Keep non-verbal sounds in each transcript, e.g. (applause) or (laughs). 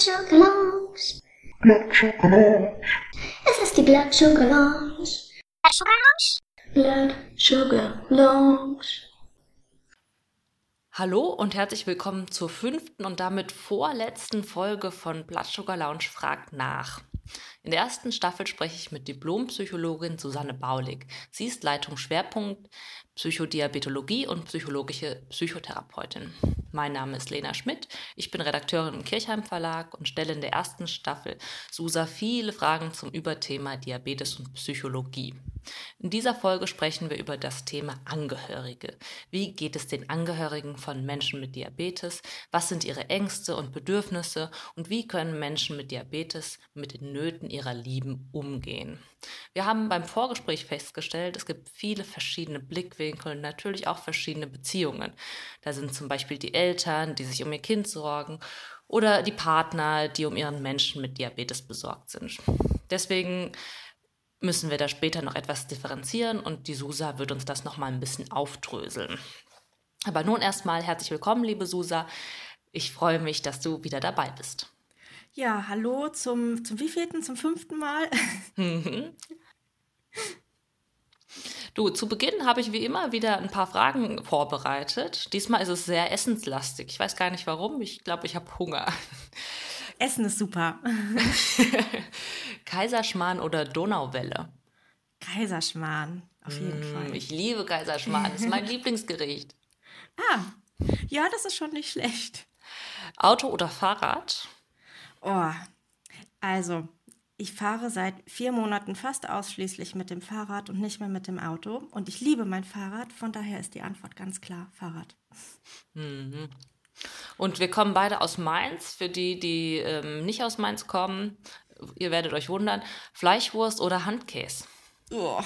Sugar Lounge. Es ist die. Blood Sugar Lounge. Hallo und herzlich willkommen zur fünften und damit vorletzten Folge von Blood Sugar Lounge fragt nach. In der ersten Staffel spreche ich mit Diplompsychologin Susanne Baulig. Sie ist Leitung Schwerpunkt Psychodiabetologie und psychologische Psychotherapeutin. Mein Name ist Lena Schmidt. Ich bin Redakteurin im Kirchheim Verlag und stelle in der ersten Staffel Susa viele Fragen zum Überthema Diabetes und Psychologie. In dieser Folge sprechen wir über das Thema Angehörige. Wie geht es den Angehörigen von Menschen mit Diabetes? Was sind ihre Ängste und Bedürfnisse? Und wie können Menschen mit Diabetes mit den Nöten ihrer Lieben umgehen? Wir haben beim Vorgespräch festgestellt, es gibt viele verschiedene Blickwinkel und natürlich auch verschiedene Beziehungen. Da sind zum Beispiel die Eltern, die sich um ihr Kind sorgen oder die Partner, die um ihren Menschen mit Diabetes besorgt sind. Deswegen müssen wir da später noch etwas differenzieren und die Susa wird uns das nochmal ein bisschen aufdröseln. Aber nun erstmal herzlich willkommen, liebe Susa. Ich freue mich, dass du wieder dabei bist. Ja, hallo zum, zum wievielten, zum fünften Mal. Mhm. Du, zu Beginn habe ich wie immer wieder ein paar Fragen vorbereitet. Diesmal ist es sehr essenslastig. Ich weiß gar nicht warum. Ich glaube, ich habe Hunger. Essen ist super. (laughs) Kaiserschmarrn oder Donauwelle? Kaiserschmarrn, auf jeden mmh, Fall. Ich liebe Kaiserschmarrn, das ist mein (laughs) Lieblingsgericht. Ah, ja, das ist schon nicht schlecht. Auto oder Fahrrad? Oh, also, ich fahre seit vier Monaten fast ausschließlich mit dem Fahrrad und nicht mehr mit dem Auto. Und ich liebe mein Fahrrad, von daher ist die Antwort ganz klar Fahrrad. Mhm. Und wir kommen beide aus Mainz. Für die, die ähm, nicht aus Mainz kommen, ihr werdet euch wundern, Fleischwurst oder Handkäse? Oh.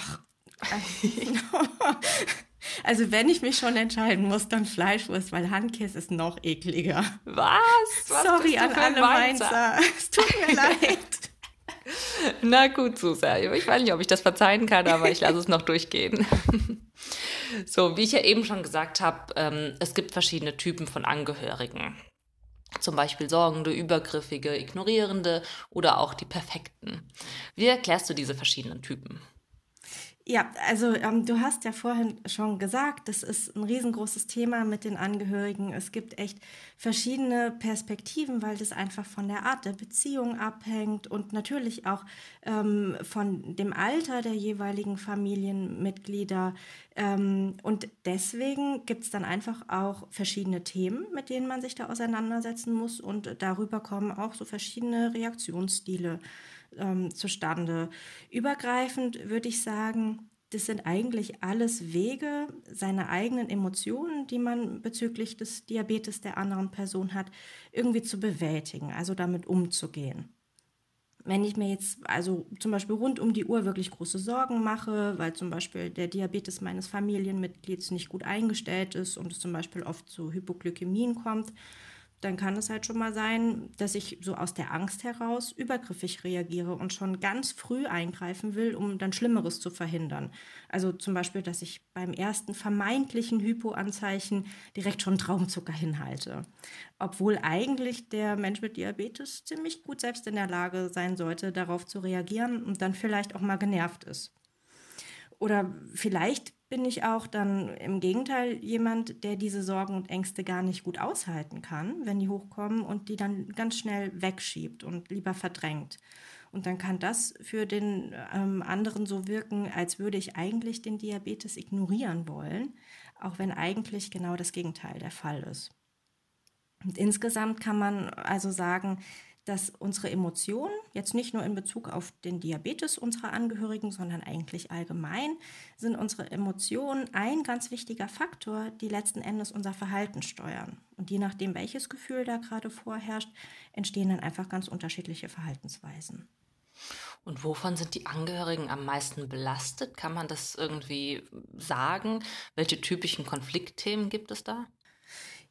(laughs) Also wenn ich mich schon entscheiden muss, dann Fleischwurst, weil Handkäse ist noch ekliger. Was? Was Sorry an alle Mainzer. Mainzer. Es tut mir (laughs) leid. Na gut, Susa. Ich weiß nicht, ob ich das verzeihen kann, aber ich lasse es noch durchgehen. So, wie ich ja eben schon gesagt habe, ähm, es gibt verschiedene Typen von Angehörigen. Zum Beispiel sorgende, übergriffige, ignorierende oder auch die perfekten. Wie erklärst du diese verschiedenen Typen? Ja, also ähm, du hast ja vorhin schon gesagt, das ist ein riesengroßes Thema mit den Angehörigen. Es gibt echt verschiedene Perspektiven, weil das einfach von der Art der Beziehung abhängt und natürlich auch ähm, von dem Alter der jeweiligen Familienmitglieder. Ähm, und deswegen gibt es dann einfach auch verschiedene Themen, mit denen man sich da auseinandersetzen muss. Und darüber kommen auch so verschiedene Reaktionsstile ähm, zustande. Übergreifend würde ich sagen, das sind eigentlich alles Wege, seine eigenen Emotionen, die man bezüglich des Diabetes der anderen Person hat, irgendwie zu bewältigen, also damit umzugehen. Wenn ich mir jetzt also zum Beispiel rund um die Uhr wirklich große Sorgen mache, weil zum Beispiel der Diabetes meines Familienmitglieds nicht gut eingestellt ist und es zum Beispiel oft zu Hypoglykämien kommt, dann kann es halt schon mal sein, dass ich so aus der Angst heraus übergriffig reagiere und schon ganz früh eingreifen will, um dann Schlimmeres zu verhindern. Also zum Beispiel, dass ich beim ersten vermeintlichen Hypoanzeichen direkt schon Traumzucker hinhalte. Obwohl eigentlich der Mensch mit Diabetes ziemlich gut selbst in der Lage sein sollte, darauf zu reagieren und dann vielleicht auch mal genervt ist. Oder vielleicht bin ich auch dann im Gegenteil jemand, der diese Sorgen und Ängste gar nicht gut aushalten kann, wenn die hochkommen und die dann ganz schnell wegschiebt und lieber verdrängt. Und dann kann das für den ähm, anderen so wirken, als würde ich eigentlich den Diabetes ignorieren wollen, auch wenn eigentlich genau das Gegenteil der Fall ist. Und insgesamt kann man also sagen, dass unsere Emotionen, jetzt nicht nur in Bezug auf den Diabetes unserer Angehörigen, sondern eigentlich allgemein, sind unsere Emotionen ein ganz wichtiger Faktor, die letzten Endes unser Verhalten steuern. Und je nachdem, welches Gefühl da gerade vorherrscht, entstehen dann einfach ganz unterschiedliche Verhaltensweisen. Und wovon sind die Angehörigen am meisten belastet? Kann man das irgendwie sagen? Welche typischen Konfliktthemen gibt es da?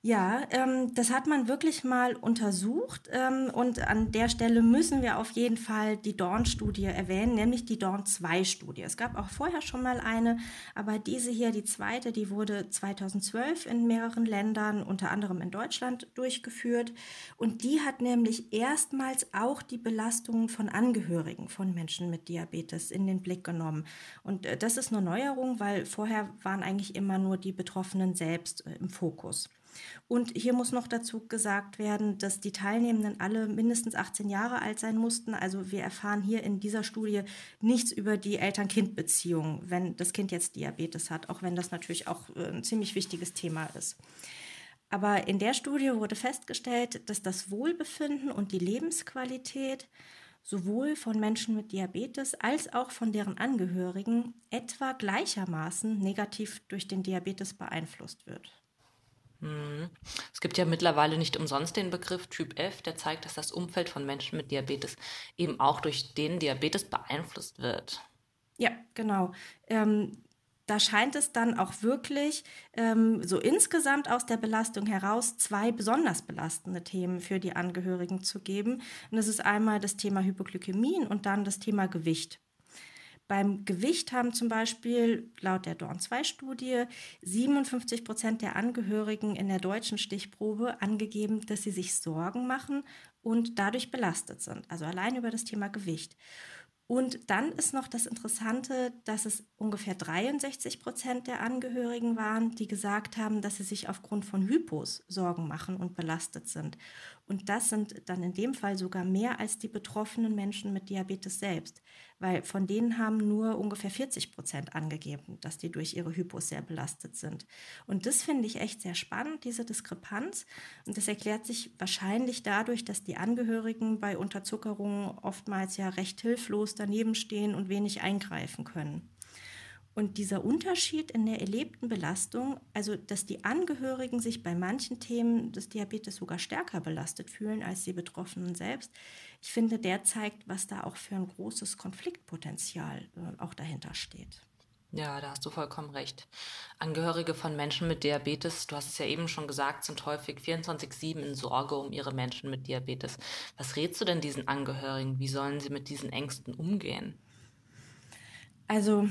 Ja, ähm, das hat man wirklich mal untersucht ähm, und an der Stelle müssen wir auf jeden Fall die Dorn-Studie erwähnen, nämlich die Dorn-2-Studie. Es gab auch vorher schon mal eine, aber diese hier, die zweite, die wurde 2012 in mehreren Ländern, unter anderem in Deutschland, durchgeführt und die hat nämlich erstmals auch die Belastungen von Angehörigen von Menschen mit Diabetes in den Blick genommen. Und äh, das ist eine Neuerung, weil vorher waren eigentlich immer nur die Betroffenen selbst äh, im Fokus. Und hier muss noch dazu gesagt werden, dass die Teilnehmenden alle mindestens 18 Jahre alt sein mussten. Also wir erfahren hier in dieser Studie nichts über die Eltern-Kind-Beziehung, wenn das Kind jetzt Diabetes hat, auch wenn das natürlich auch äh, ein ziemlich wichtiges Thema ist. Aber in der Studie wurde festgestellt, dass das Wohlbefinden und die Lebensqualität sowohl von Menschen mit Diabetes als auch von deren Angehörigen etwa gleichermaßen negativ durch den Diabetes beeinflusst wird. Mhm. Es gibt ja mittlerweile nicht umsonst den Begriff Typ F, der zeigt, dass das Umfeld von Menschen mit Diabetes eben auch durch den Diabetes beeinflusst wird. Ja, genau. Ähm, da scheint es dann auch wirklich ähm, so insgesamt aus der Belastung heraus zwei besonders belastende Themen für die Angehörigen zu geben. Und das ist einmal das Thema Hypoglykämien und dann das Thema Gewicht. Beim Gewicht haben zum Beispiel laut der Dorn-2-Studie 57 Prozent der Angehörigen in der deutschen Stichprobe angegeben, dass sie sich Sorgen machen und dadurch belastet sind. Also allein über das Thema Gewicht. Und dann ist noch das Interessante, dass es ungefähr 63 Prozent der Angehörigen waren, die gesagt haben, dass sie sich aufgrund von Hypos Sorgen machen und belastet sind. Und das sind dann in dem Fall sogar mehr als die betroffenen Menschen mit Diabetes selbst, weil von denen haben nur ungefähr 40 Prozent angegeben, dass die durch ihre Hypos sehr belastet sind. Und das finde ich echt sehr spannend, diese Diskrepanz. Und das erklärt sich wahrscheinlich dadurch, dass die Angehörigen bei Unterzuckerungen oftmals ja recht hilflos daneben stehen und wenig eingreifen können. Und dieser Unterschied in der erlebten Belastung, also dass die Angehörigen sich bei manchen Themen des Diabetes sogar stärker belastet fühlen als die Betroffenen selbst, ich finde, der zeigt, was da auch für ein großes Konfliktpotenzial äh, auch dahinter steht. Ja, da hast du vollkommen recht. Angehörige von Menschen mit Diabetes, du hast es ja eben schon gesagt, sind häufig 24-7 in Sorge um ihre Menschen mit Diabetes. Was rätst du denn diesen Angehörigen? Wie sollen sie mit diesen Ängsten umgehen? Also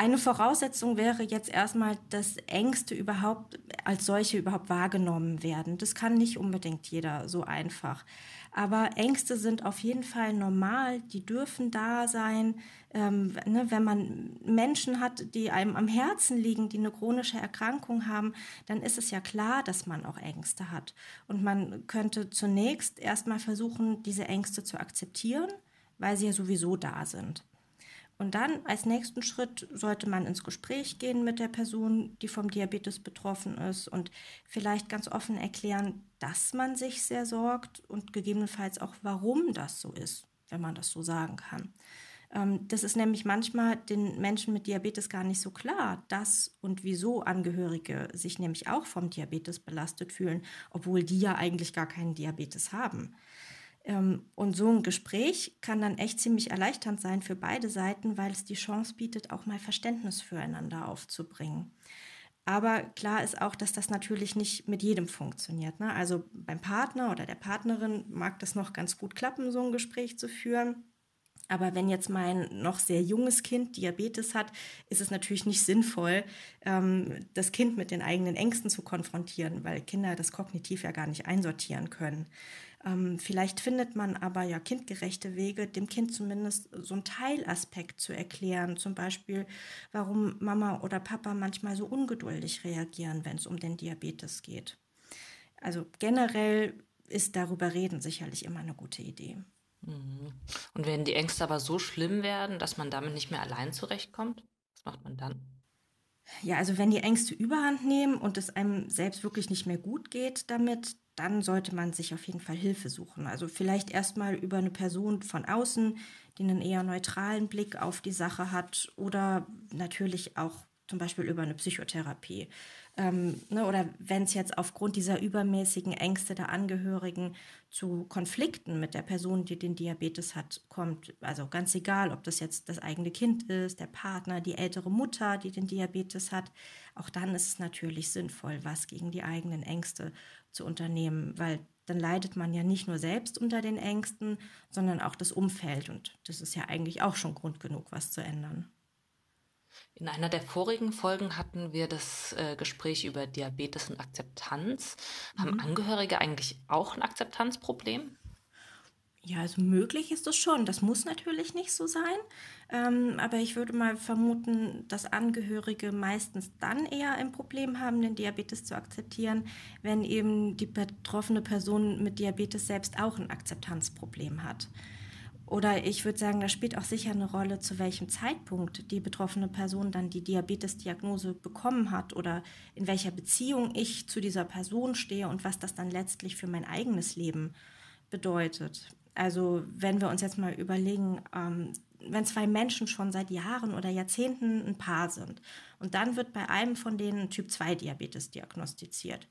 eine Voraussetzung wäre jetzt erstmal, dass Ängste überhaupt als solche überhaupt wahrgenommen werden. Das kann nicht unbedingt jeder so einfach. Aber Ängste sind auf jeden Fall normal, die dürfen da sein. Ähm, ne, wenn man Menschen hat, die einem am Herzen liegen, die eine chronische Erkrankung haben, dann ist es ja klar, dass man auch Ängste hat. Und man könnte zunächst erstmal versuchen, diese Ängste zu akzeptieren, weil sie ja sowieso da sind. Und dann als nächsten Schritt sollte man ins Gespräch gehen mit der Person, die vom Diabetes betroffen ist und vielleicht ganz offen erklären, dass man sich sehr sorgt und gegebenenfalls auch, warum das so ist, wenn man das so sagen kann. Ähm, das ist nämlich manchmal den Menschen mit Diabetes gar nicht so klar, dass und wieso Angehörige sich nämlich auch vom Diabetes belastet fühlen, obwohl die ja eigentlich gar keinen Diabetes haben. Ähm, und so ein Gespräch kann dann echt ziemlich erleichternd sein für beide Seiten, weil es die Chance bietet, auch mal Verständnis füreinander aufzubringen. Aber klar ist auch, dass das natürlich nicht mit jedem funktioniert. Ne? Also beim Partner oder der Partnerin mag das noch ganz gut klappen, so ein Gespräch zu führen. Aber wenn jetzt mein noch sehr junges Kind Diabetes hat, ist es natürlich nicht sinnvoll, ähm, das Kind mit den eigenen Ängsten zu konfrontieren, weil Kinder das kognitiv ja gar nicht einsortieren können. Ähm, vielleicht findet man aber ja kindgerechte Wege, dem Kind zumindest so einen Teilaspekt zu erklären. Zum Beispiel, warum Mama oder Papa manchmal so ungeduldig reagieren, wenn es um den Diabetes geht. Also generell ist darüber reden sicherlich immer eine gute Idee. Mhm. Und wenn die Ängste aber so schlimm werden, dass man damit nicht mehr allein zurechtkommt, was macht man dann? Ja, also wenn die Ängste überhand nehmen und es einem selbst wirklich nicht mehr gut geht damit, dann sollte man sich auf jeden Fall Hilfe suchen. Also vielleicht erstmal über eine Person von außen, die einen eher neutralen Blick auf die Sache hat oder natürlich auch zum Beispiel über eine Psychotherapie. ähm, ne, oder wenn es jetzt aufgrund dieser übermäßigen Ängste der Angehörigen zu Konflikten mit der Person, die den Diabetes hat, kommt. Also ganz egal, ob das jetzt das eigene Kind ist, der Partner, die ältere Mutter, die den Diabetes hat. Auch dann ist es natürlich sinnvoll, was gegen die eigenen Ängste zu unternehmen, weil dann leidet man ja nicht nur selbst unter den Ängsten, sondern auch das Umfeld. Und das ist ja eigentlich auch schon Grund genug, was zu ändern. In einer der vorigen Folgen hatten wir das äh, Gespräch über Diabetes und Akzeptanz. Mhm. Haben Angehörige eigentlich auch ein Akzeptanzproblem? Ja, also möglich ist es schon. Das muss natürlich nicht so sein. Ähm, aber ich würde mal vermuten, dass Angehörige meistens dann eher ein Problem haben, den Diabetes zu akzeptieren, wenn eben die betroffene Person mit Diabetes selbst auch ein Akzeptanzproblem hat. Oder ich würde sagen, da spielt auch sicher eine Rolle, zu welchem Zeitpunkt die betroffene Person dann die Diabetesdiagnose bekommen hat oder in welcher Beziehung ich zu dieser Person stehe und was das dann letztlich für mein eigenes Leben bedeutet. Also wenn wir uns jetzt mal überlegen, ähm, wenn zwei Menschen schon seit Jahren oder Jahrzehnten ein Paar sind und dann wird bei einem von denen Typ 2 Diabetes diagnostiziert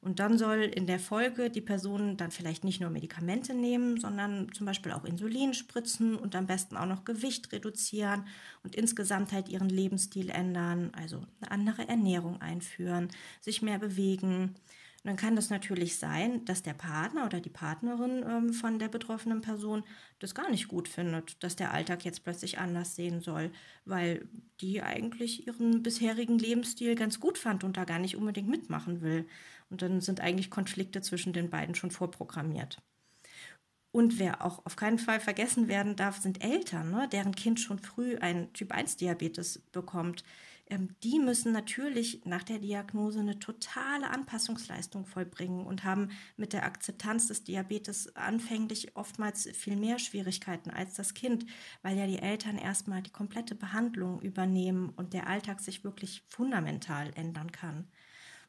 und dann soll in der Folge die Person dann vielleicht nicht nur Medikamente nehmen, sondern zum Beispiel auch Insulin spritzen und am besten auch noch Gewicht reduzieren und insgesamt halt ihren Lebensstil ändern, also eine andere Ernährung einführen, sich mehr bewegen. Und dann kann das natürlich sein, dass der Partner oder die Partnerin ähm, von der betroffenen Person das gar nicht gut findet, dass der Alltag jetzt plötzlich anders sehen soll, weil die eigentlich ihren bisherigen Lebensstil ganz gut fand und da gar nicht unbedingt mitmachen will. Und dann sind eigentlich Konflikte zwischen den beiden schon vorprogrammiert. Und wer auch auf keinen Fall vergessen werden darf, sind Eltern, ne, deren Kind schon früh einen Typ-1-Diabetes bekommt ähm, die müssen natürlich nach der Diagnose eine totale Anpassungsleistung vollbringen und haben mit der Akzeptanz des Diabetes anfänglich oftmals viel mehr Schwierigkeiten als das Kind, weil ja die Eltern erstmal die komplette Behandlung übernehmen und der Alltag sich wirklich fundamental ändern kann.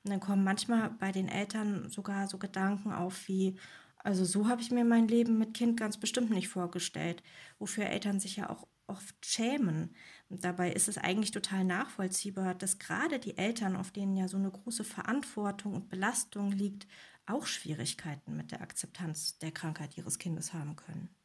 Und dann kommen manchmal bei den Eltern sogar so Gedanken auf wie, also so habe ich mir mein Leben mit Kind ganz bestimmt nicht vorgestellt, wofür Eltern sich ja auch oft schämen. Und dabei ist es eigentlich total nachvollziehbar, dass gerade die Eltern, auf denen ja so eine große Verantwortung und Belastung liegt, auch Schwierigkeiten mit der Akzeptanz der Krankheit ihres Kindes haben können.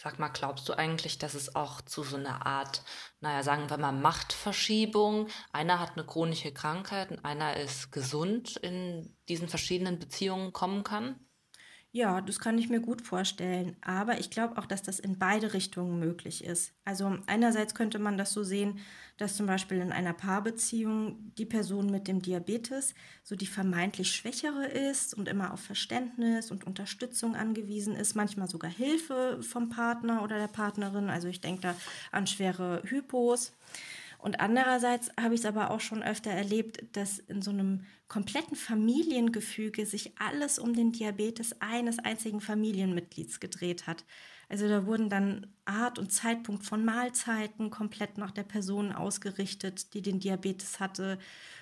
Sag mal, glaubst du eigentlich, dass es auch zu so einer Art, naja, sagen wir mal, Machtverschiebung, einer hat eine chronische Krankheit und einer ist gesund in diesen verschiedenen Beziehungen kommen kann? Ja, das kann ich mir gut vorstellen. Aber ich glaube auch, dass das in beide Richtungen möglich ist. Also einerseits könnte man das so sehen, dass zum Beispiel in einer Paarbeziehung die Person mit dem Diabetes so die vermeintlich schwächere ist und immer auf Verständnis und Unterstützung angewiesen ist, manchmal sogar Hilfe vom Partner oder der Partnerin. Also ich denke da an schwere Hypos. Und andererseits habe ich es aber auch schon öfter erlebt, dass in so einem kompletten Familiengefüge sich alles um den Diabetes eines einzigen Familienmitglieds gedreht hat. Also da wurden dann Art und Zeitpunkt von Mahlzeiten komplett nach der Person ausgerichtet, die den Diabetes hatte.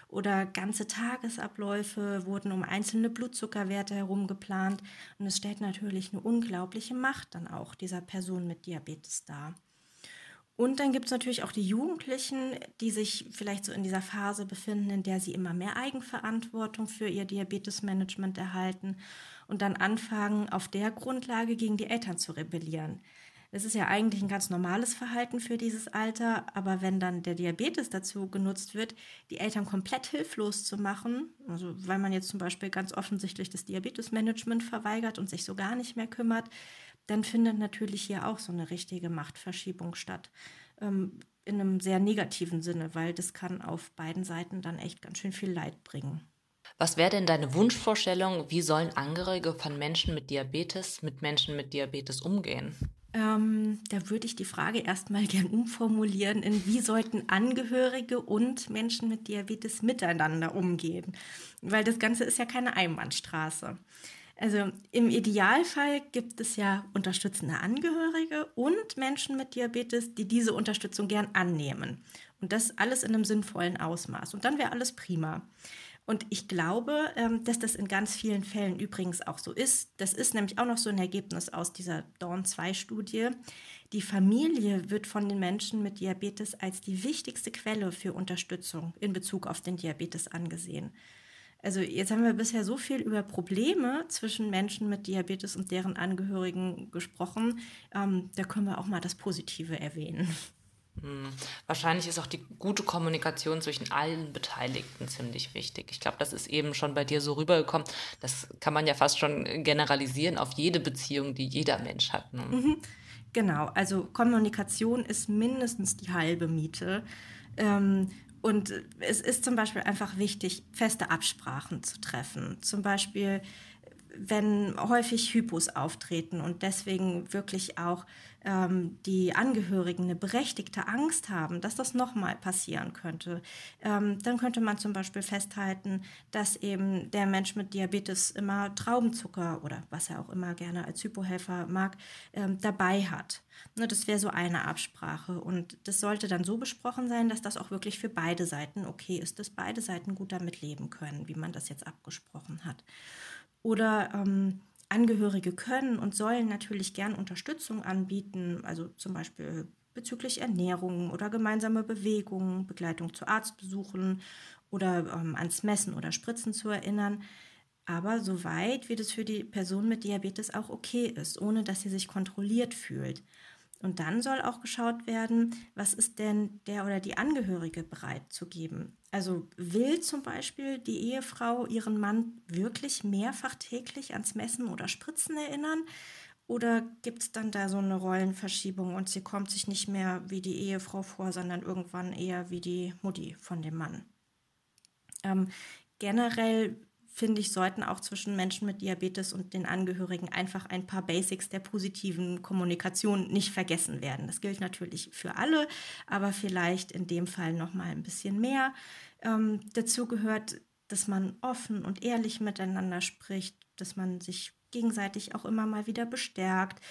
Oder ganze Tagesabläufe wurden um einzelne Blutzuckerwerte herum geplant. Und es stellt natürlich eine unglaubliche Macht dann auch dieser Person mit Diabetes dar. Und dann gibt es natürlich auch die Jugendlichen, die sich vielleicht so in dieser Phase befinden, in der sie immer mehr Eigenverantwortung für ihr Diabetesmanagement erhalten und dann anfangen, auf der Grundlage gegen die Eltern zu rebellieren. Das ist ja eigentlich ein ganz normales Verhalten für dieses Alter, aber wenn dann der Diabetes dazu genutzt wird, die Eltern komplett hilflos zu machen, also weil man jetzt zum Beispiel ganz offensichtlich das Diabetesmanagement verweigert und sich so gar nicht mehr kümmert, dann findet natürlich hier auch so eine richtige Machtverschiebung statt. Ähm, in einem sehr negativen Sinne, weil das kann auf beiden Seiten dann echt ganz schön viel Leid bringen. Was wäre denn deine Wunschvorstellung, wie sollen Angehörige von Menschen mit Diabetes mit Menschen mit Diabetes umgehen? Ähm, da würde ich die Frage erstmal (laughs) gern umformulieren in wie sollten Angehörige und Menschen mit Diabetes miteinander umgehen? Weil das Ganze ist ja keine Einbahnstraße. Also im Idealfall gibt es ja unterstützende Angehörige und Menschen mit Diabetes, die diese Unterstützung gern annehmen. Und das alles in einem sinnvollen Ausmaß. Und dann wäre alles prima. Und ich glaube, ähm, dass das in ganz vielen Fällen übrigens auch so ist. Das ist nämlich auch noch so ein Ergebnis aus dieser Dawn-2-Studie. Die Familie wird von den Menschen mit Diabetes als die wichtigste Quelle für Unterstützung in Bezug auf den Diabetes angesehen. Also jetzt haben wir bisher so viel über Probleme zwischen Menschen mit Diabetes und deren Angehörigen gesprochen. Ähm, da können wir auch mal das Positive erwähnen. Hm. Wahrscheinlich ist auch die gute Kommunikation zwischen allen Beteiligten ziemlich wichtig. Ich glaube, das ist eben schon bei dir so rübergekommen. Das kann man ja fast schon generalisieren auf jede Beziehung, die jeder Mensch hat. Ne? Mhm. Genau, also Kommunikation ist mindestens die halbe Miete. Ähm, und es ist zum Beispiel einfach wichtig, feste Absprachen zu treffen. Zum Beispiel wenn häufig Hypos auftreten und deswegen wirklich auch ähm, die Angehörigen eine berechtigte Angst haben, dass das nochmal passieren könnte, ähm, dann könnte man zum Beispiel festhalten, dass eben der Mensch mit Diabetes immer Traubenzucker oder was er auch immer gerne als Hypohelfer mag, ähm, dabei hat. Ne, das wäre so eine Absprache und das sollte dann so besprochen sein, dass das auch wirklich für beide Seiten okay ist, dass beide Seiten gut damit leben können, wie man das jetzt abgesprochen hat. Oder ähm, Angehörige können und sollen natürlich gern Unterstützung anbieten, also zum Beispiel bezüglich Ernährung oder gemeinsame Bewegungen, Begleitung zu Arztbesuchen oder ähm, ans Messen oder Spritzen zu erinnern. Aber soweit, wie das für die Person mit Diabetes auch okay ist, ohne dass sie sich kontrolliert fühlt. Und dann soll auch geschaut werden, was ist denn der oder die Angehörige bereit zu geben. Also will zum Beispiel die Ehefrau ihren Mann wirklich mehrfach täglich ans Messen oder Spritzen erinnern? Oder gibt es dann da so eine Rollenverschiebung und sie kommt sich nicht mehr wie die Ehefrau vor, sondern irgendwann eher wie die Mutti von dem Mann? Ähm, generell finde ich, sollten auch zwischen Menschen mit Diabetes und den Angehörigen einfach ein paar Basics der positiven Kommunikation nicht vergessen werden. Das gilt natürlich für alle, aber vielleicht in dem Fall noch mal ein bisschen mehr. Ähm, dazu gehört, dass man offen und ehrlich miteinander spricht, dass man sich gegenseitig auch immer mal wieder bestärkt,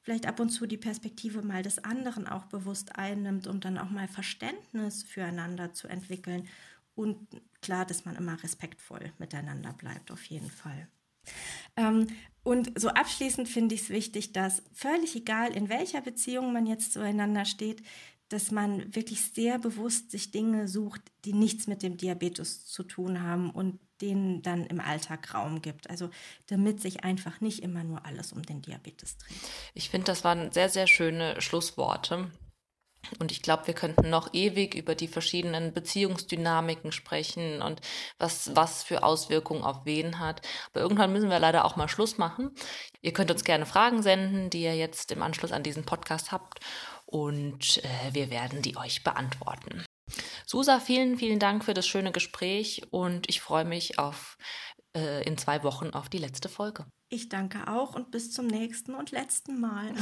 vielleicht ab und zu die Perspektive mal des anderen auch bewusst einnimmt, um dann auch mal Verständnis füreinander zu entwickeln und klar, dass man immer respektvoll miteinander bleibt, auf jeden Fall. Ähm, und so abschließend finde ich es wichtig, dass völlig egal, in welcher Beziehung man jetzt zueinander steht, dass man wirklich sehr bewusst sich Dinge sucht, die nichts mit dem Diabetes zu tun haben und denen dann im Alltag Raum gibt. Also damit sich einfach nicht immer nur alles um den Diabetes dreht. Ich finde, das waren sehr, sehr schöne Schlussworte. Und ich glaube, wir könnten noch ewig über die verschiedenen Beziehungsdynamiken sprechen und was, was für Auswirkungen auf wen hat. Aber irgendwann müssen wir leider auch mal Schluss machen. Ihr könnt uns gerne Fragen senden, die ihr jetzt im Anschluss an diesen Podcast habt. Und äh, wir werden die euch beantworten. Susa, vielen, vielen Dank für das schöne Gespräch und ich freue mich auf äh, in zwei Wochen auf die letzte Folge. Ich danke auch und bis zum nächsten und letzten Mal.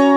(laughs)